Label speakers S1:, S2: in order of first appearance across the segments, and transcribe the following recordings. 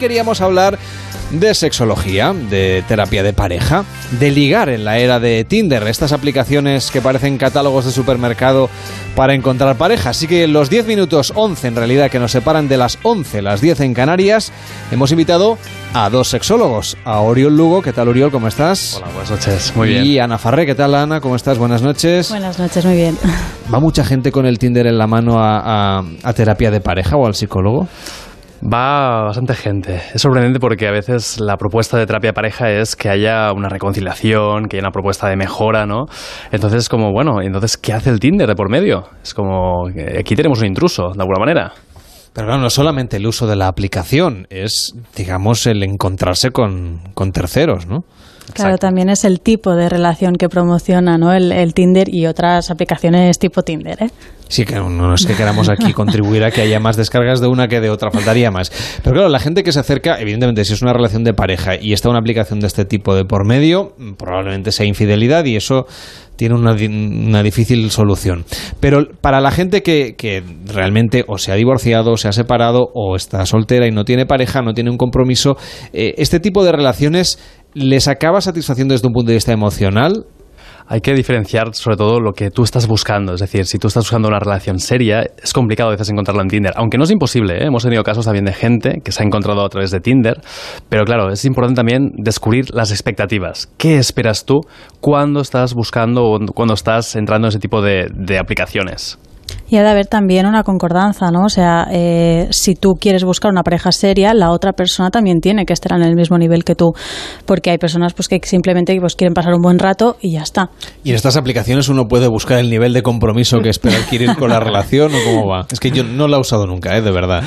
S1: Queríamos hablar de sexología, de terapia de pareja, de ligar en la era de Tinder, estas aplicaciones que parecen catálogos de supermercado para encontrar pareja. Así que los 10 minutos 11 en realidad que nos separan de las 11, las 10 en Canarias, hemos invitado a dos sexólogos, a Oriol Lugo, ¿qué tal Oriol? ¿Cómo estás?
S2: Hola, buenas noches, muy bien.
S1: Y Ana Farré, ¿qué tal Ana? ¿Cómo estás? Buenas noches.
S3: Buenas noches, muy bien.
S1: ¿Va mucha gente con el Tinder en la mano a, a- a terapia de pareja o al psicólogo?
S2: Va bastante gente. Es sorprendente porque a veces la propuesta de terapia de pareja es que haya una reconciliación, que haya una propuesta de mejora, ¿no? Entonces es como, bueno, entonces, ¿qué hace el Tinder de por medio? Es como, eh, aquí tenemos un intruso, de alguna manera.
S1: Pero claro, no solamente el uso de la aplicación, es, digamos, el encontrarse con, con terceros, ¿no?
S3: Claro,
S2: Exacto.
S3: también es el tipo de relación que promociona ¿no? el, el Tinder y otras aplicaciones tipo Tinder. ¿eh?
S1: Sí, que no, es que queramos aquí contribuir a que haya más descargas de una que de otra, faltaría más. Pero claro, la gente que se acerca, evidentemente, si es una relación de pareja y está una aplicación de este tipo de por medio, probablemente sea infidelidad y eso tiene una, una difícil solución. Pero para la gente que, que realmente o se ha divorciado, o se ha separado, o está soltera y no tiene pareja, no tiene un compromiso, eh, este tipo de relaciones les acaba satisfaciendo desde un punto de vista emocional.
S2: Hay que diferenciar sobre todo lo que tú estás buscando. Es decir, si tú estás buscando una relación seria, es complicado a veces encontrarla en Tinder. Aunque no es imposible, ¿eh? hemos tenido casos también de gente que se ha encontrado a través de Tinder. Pero claro, es importante también descubrir las expectativas. ¿Qué esperas tú cuando estás buscando o cuando estás entrando en ese tipo de, de aplicaciones?
S3: Y ha de haber también una concordanza, ¿no? O sea, eh, si tú quieres buscar una pareja seria, la otra persona también tiene que estar en el mismo nivel que tú, porque hay personas pues que simplemente pues, quieren pasar un buen rato y ya está.
S1: Y en estas aplicaciones uno puede buscar el nivel de compromiso que espera adquirir con la relación o cómo va. Es que yo no la he usado nunca, ¿eh? de verdad.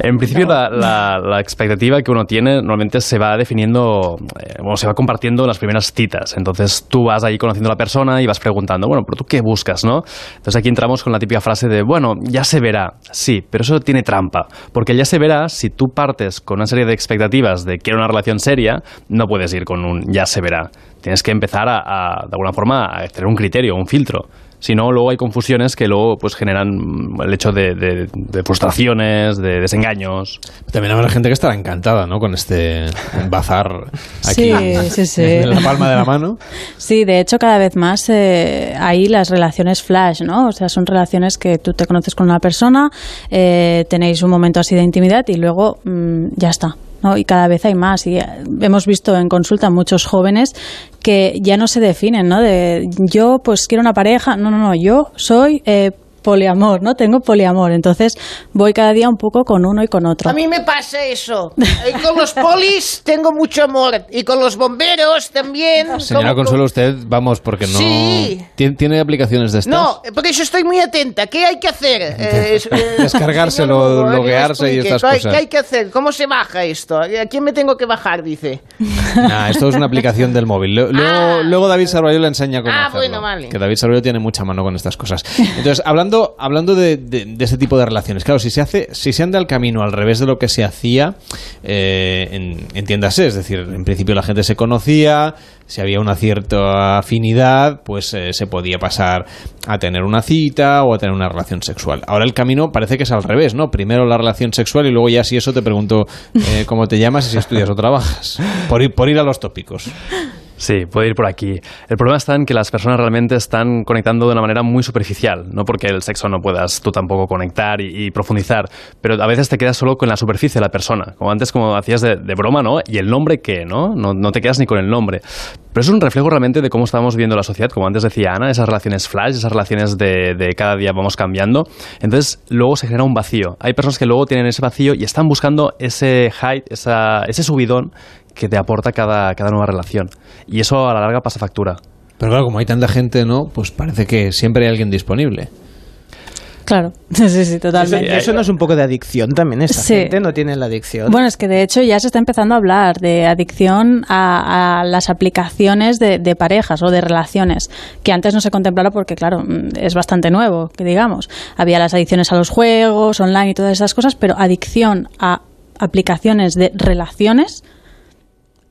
S2: En principio, la, la- la expectativa que uno tiene normalmente se va definiendo, eh, o se va compartiendo en las primeras citas. Entonces tú vas ahí conociendo a la persona y vas preguntando, bueno, pero tú qué buscas, ¿no? Entonces aquí entramos con la típica frase de, bueno, ya se verá. Sí, pero eso tiene trampa. Porque ya se verá, si tú partes con una serie de expectativas de quiero una relación seria, no puedes ir con un ya se verá. Tienes que empezar a, a, de alguna forma, a tener un criterio, un filtro. Si no, luego hay confusiones que luego pues generan mm, el hecho de, de- de frustraciones, de desengaños.
S1: También habrá gente que estará encantada, ¿no? Con este bazar aquí
S3: Sí, sí, sí.
S1: en la palma de la mano.
S3: Sí, de hecho cada vez más eh, hay las relaciones flash, ¿no? O sea, son relaciones que tú te conoces con una persona, eh, tenéis un momento así de intimidad y luego mm, ya está. Y cada vez hay más. Y eh, hemos visto en consulta muchos jóvenes que ya no se definen, ¿no? De yo pues quiero una pareja. No, no, no, yo soy eh, poliamor, ¿no? Tengo poliamor. Entonces voy cada día un poco con uno y con otro.
S4: A mí me pasa eso. Y con los polis tengo mucho amor. Y con los bomberos también.
S1: Señora
S4: Como-
S1: Consuelo, usted, vamos, porque no...
S4: Sí.
S1: ¿Tiene, tiene aplicaciones de estas?
S4: No, por eso estoy muy atenta. ¿Qué hay que hacer? Eh, eh,
S1: Descargárselo,
S4: señor
S1: loguearse y estas
S4: ¿qué hay-
S1: cosas.
S4: ¿Qué hay que hacer? ¿Cómo se baja esto? ¿A quién me tengo que bajar? Dice.
S1: Nah, esto es una aplicación del móvil. Luego,
S4: Ah.
S1: luego David Sarballo le enseña cómo
S4: Ah,
S1: hacerlo.
S4: bueno, vale.
S1: Que David Sarballo tiene mucha mano con estas cosas. Entonces, hablando, hablando de, de- este tipo de relaciones, claro, si se hace, si se anda el camino al revés de lo que se hacía, eh, en- entiéndase, es decir, en principio la gente se conocía, si había una cierta afinidad, pues eh, se podía pasar a tener una cita o a tener una relación sexual. Ahora el camino parece que es al revés, ¿no? Primero la relación sexual y luego ya si eso te pregunto eh, cómo te llamas y si estudias o trabajas. Por por ir a los tópicos.
S2: Sí, puede ir por aquí. El problema está en que las personas realmente están conectando de una manera muy superficial, no porque el sexo no puedas tú tampoco conectar y, profundizar, pero a veces te quedas solo con la superficie de la persona, como antes como hacías de, de broma, ¿no? Y el nombre ¿no? ¿no? No te quedas ni con el nombre. Pero es un reflejo realmente de cómo estamos viviendo la sociedad, como antes decía Ana, esas relaciones flash, esas relaciones de, de cada día vamos cambiando. Entonces luego se genera un vacío. Hay personas que luego tienen ese vacío y están buscando ese hype, esa, ese subidón que te aporta cada, cada nueva relación. Y eso a la larga pasa factura.
S1: Pero claro, como hay tanta gente, ¿no? Pues parece que siempre hay alguien disponible.
S3: Claro, sí, sí, sí,
S5: Eso,
S3: totalmente.
S5: eso no es un poco de adicción también. Esta
S3: Sí.
S5: gente no tiene la adicción.
S3: Bueno, es que de hecho ya se está empezando a hablar de adicción a, a las aplicaciones de, de parejas o de relaciones, que antes no se contemplaba porque, claro, mm, es bastante nuevo, que digamos. Había las adicciones a los juegos, online y todas esas cosas, pero adicción a aplicaciones de relaciones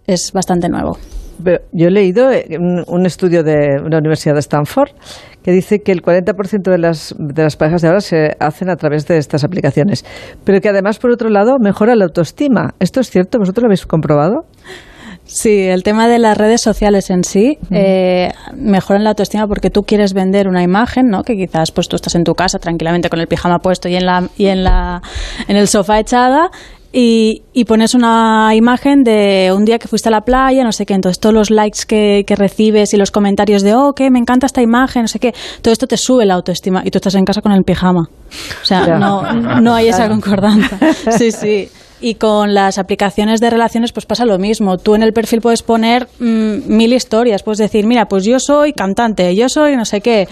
S3: es bastante nuevo.
S6: Pero yo he leído eh, un, estudio de una universidad de Stanford que dice que el 40% de las, de las parejas de ahora se hacen a través de estas aplicaciones, pero que además, por otro lado, mejora la autoestima. ¿Esto es cierto? ¿Vosotros lo habéis comprobado?
S3: Sí, el tema de las redes sociales en sí eh, mejoran la autoestima porque tú quieres vender una imagen, ¿no? Que quizás pues tú estás en tu casa tranquilamente con el pijama puesto y en la y en la en el sofá echada y, y pones una imagen de un día que fuiste a la playa, no sé qué, entonces todos los likes que, que recibes y los comentarios de, oh, que me encanta esta imagen, no sé qué, todo esto te sube la autoestima y tú estás en casa con el pijama. O sea, no, no hay esa concordancia. Sí, sí. Y con las aplicaciones de relaciones pues pasa lo mismo. Tú en el perfil puedes poner mm, mil historias, puedes decir, mira, pues yo soy cantante, yo soy no sé qué,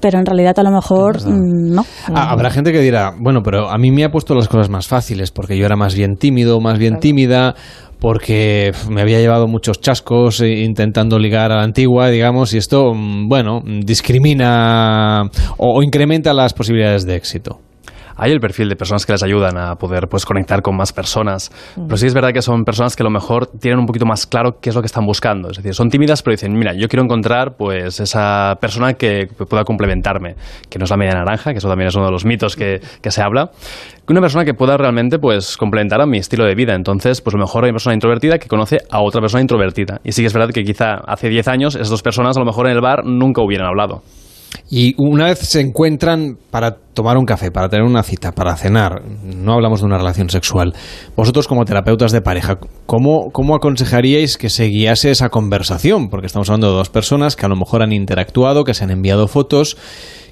S3: pero en realidad a lo mejor mm, no.
S1: Ah, Habrá gente que dirá, bueno, pero a mí me ha puesto las cosas más fáciles porque yo era más bien tímido, más bien tímida, porque me había llevado muchos chascos eh, intentando ligar a la antigua, digamos, y esto, mm, bueno, discrimina o, o incrementa las posibilidades de éxito.
S2: Hay el perfil de personas que les ayudan a poder pues, conectar con más personas. Pero sí es verdad que son personas que a lo mejor tienen un poquito más claro qué es lo que están buscando. Es decir, son tímidas, pero dicen, mira, yo quiero encontrar pues esa persona que pueda complementarme, que no es la media naranja, que eso también es uno de los mitos que, que se habla. Una persona que pueda realmente pues, complementar a mi estilo de vida. Entonces, pues a lo mejor hay una persona introvertida que conoce a otra persona introvertida. Y sí que es verdad que quizá hace 10 años esas dos personas a lo mejor en el bar nunca hubieran hablado.
S1: Y una vez se encuentran para tomar un café, para tener una cita, para cenar, no hablamos de una relación sexual, vosotros como terapeutas de pareja, ¿cómo, cómo aconsejaríais que se guiase esa conversación? Porque estamos hablando de dos personas que a lo mejor han interactuado, que se han enviado fotos,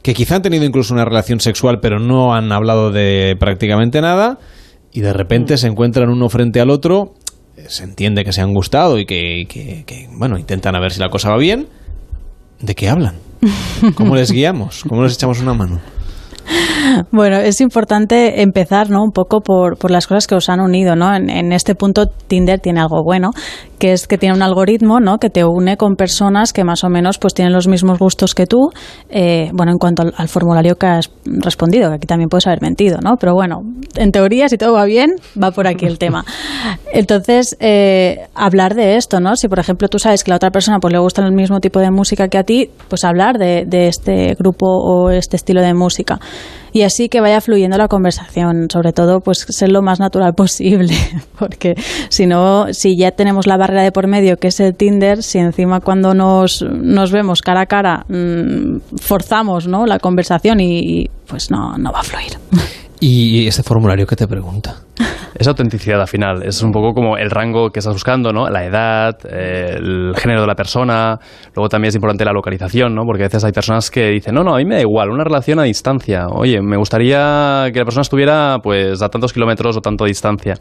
S1: que quizá han tenido incluso una relación sexual pero no han hablado de prácticamente nada y de repente se encuentran uno frente al otro, se entiende que se han gustado y que, que- que, bueno, intentan a ver si la cosa va bien. ¿De qué hablan? ¿Cómo les guiamos? ¿Cómo les echamos una mano?
S3: Bueno, es importante empezar, ¿no? Un poco por, por las cosas que os han unido, ¿no? En, en este punto Tinder tiene algo bueno, que es que tiene un algoritmo, ¿no? Que te une con personas que más o menos pues tienen los mismos gustos que tú. Eh, bueno, en cuanto al, formulario que has respondido, que aquí también puedes haber mentido, ¿no? Pero bueno, en teoría, si todo va bien, va por aquí el tema. Entonces, eh, hablar de esto, ¿no? Si por ejemplo tú sabes que la otra persona pues le gusta el mismo tipo de música que a ti, pues hablar de, de este grupo o este estilo de música. Y así que vaya fluyendo la conversación, sobre todo pues ser lo más natural posible, porque si no, si ya tenemos la barrera de por medio que es el Tinder, si encima cuando nos, nos vemos cara a cara mm, forzamos ¿no? la conversación y, y, pues no, no va a fluir.
S1: ¿Y ese formulario que te pregunta?
S2: Es autenticidad al final, es un poco como el rango que estás buscando, ¿no? La edad, eh, el género de la persona, luego también es importante la localización, ¿no? Porque a veces hay personas que dicen, no, no, a mí me da igual, una relación a distancia, oye, me gustaría que la persona estuviera pues a tantos kilómetros o tanto distancia.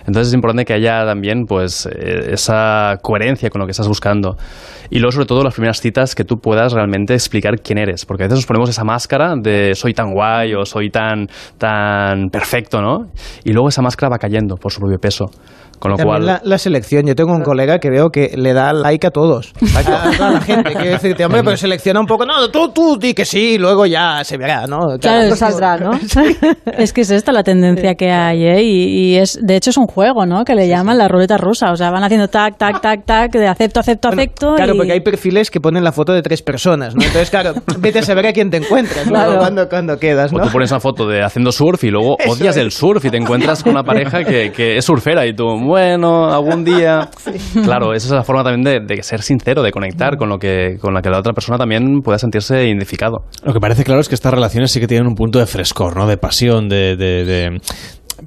S2: Entonces es importante que haya también pues eh, esa coherencia con lo que estás buscando. Y luego sobre todo las primeras citas que tú puedas realmente explicar quién eres, porque a veces nos ponemos esa máscara de soy tan guay o soy tan, tan perfecto, ¿no? Y luego esa máscara va cayendo por su propio peso. Con lo
S5: También
S2: cual...
S5: la, la selección. Yo tengo un colega que veo que le da like a todos. A toda la gente. Quiero decirte, hombre, pero selecciona un poco. No, tú, tú, di que sí, luego ya se verá, ¿no?
S3: Claro, es-
S6: saldrá, ¿no?
S3: Es que es esta la tendencia que hay, ¿eh? Y, y es, de hecho es un juego, ¿no? Que le llaman la ruleta rusa. O sea, van haciendo tac, tac, tac, tac, de acepto, acepto,
S5: Bueno,
S3: acepto.
S5: Claro,
S3: y-
S5: porque hay perfiles que ponen la foto de tres personas, ¿no? Entonces, claro, vete a saber a quién te encuentras, luego
S6: Claro.
S5: cuando, cuando quedas,
S2: O
S5: ¿no?
S2: tú pones una foto de haciendo surf y luego
S5: Eso
S2: odias
S5: es.
S2: el surf y te encuentras con una pareja que, que es surfera y tú, bueno, algún día. Claro, esa es la forma también de, de ser sincero, de conectar con lo que con la que la otra persona también pueda sentirse identificado.
S1: Lo que parece claro es que estas relaciones sí que tienen un punto de frescor, ¿no? De pasión, de... de- de-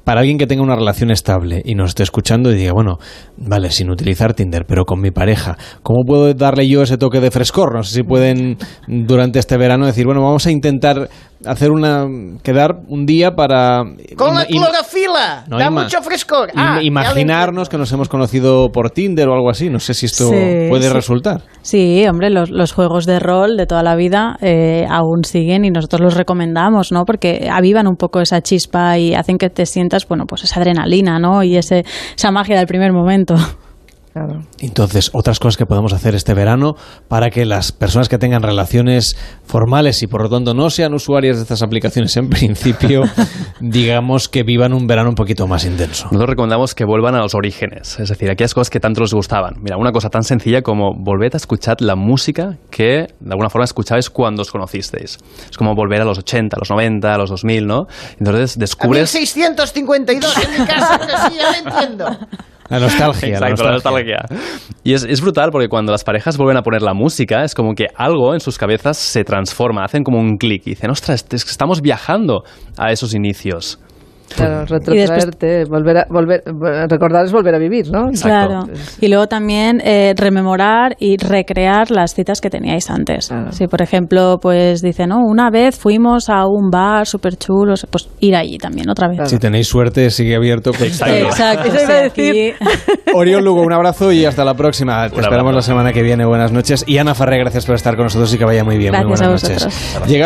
S1: Para alguien que tenga una relación estable y nos esté escuchando y diga, bueno, vale, sin utilizar Tinder, pero con mi pareja, ¿cómo puedo darle yo ese toque de frescor? No sé si pueden durante este verano decir, bueno, vamos a intentar hacer una... quedar un día para...
S4: Con la
S1: No,
S4: da
S1: ima-
S4: mucho frescor. Ah,
S1: imaginarnos que nos hemos conocido por Tinder o algo así. No sé si esto
S3: Sí,
S1: puede
S3: sí.
S1: resultar.
S3: Sí, hombre, los, los juegos de rol de toda la vida eh, aún siguen y nosotros los recomendamos, ¿no? Porque avivan un poco esa chispa y hacen que te sientas, bueno, pues esa adrenalina, ¿no? Y ese, esa magia del primer momento.
S6: Claro.
S1: Entonces, otras cosas que podemos hacer este verano para que las personas que tengan relaciones formales y por lo tanto no sean usuarias de estas aplicaciones en principio, digamos que vivan un verano un poquito más intenso.
S2: Nosotros recomendamos que vuelvan a los orígenes, es decir, aquellas cosas que tanto les gustaban. Mira, una cosa tan sencilla como volver a escuchar la música que de alguna forma escuchabais cuando os conocisteis. Es como volver a los 80, a los 90, a los 2000, ¿no? Entonces
S4: A
S2: descubres...
S4: 1652 en mi casa, pero sí, ya lo entiendo.
S1: La nostalgia.
S2: Exacto, la nostalgia. Y es, es brutal porque cuando las parejas vuelven a poner la música, es como que algo en sus cabezas se transforma, hacen como un clic y dicen, ostras, es que estamos viajando a esos inicios.
S6: Claro, retrotraerte, volver a, volver, recordar es volver a vivir, ¿no?
S3: Claro. Y luego también eh, rememorar y recrear las citas que teníais antes.
S6: Claro.
S3: Si, por ejemplo, pues dice, no, una vez fuimos a un bar súper chulo, pues ir allí también otra vez.
S1: Si tenéis suerte, sigue abierto. con-
S3: Exacto.
S6: Eso iba a
S3: sí,
S1: Oriol Lugo, un abrazo y hasta la próxima. Te esperamos la semana que viene. Buenas noches. Y Ana Farré, gracias por estar con nosotros y que vaya muy bien. muy
S3: Gracias a
S1: buenas noches.
S3: vosotros.
S1: Llega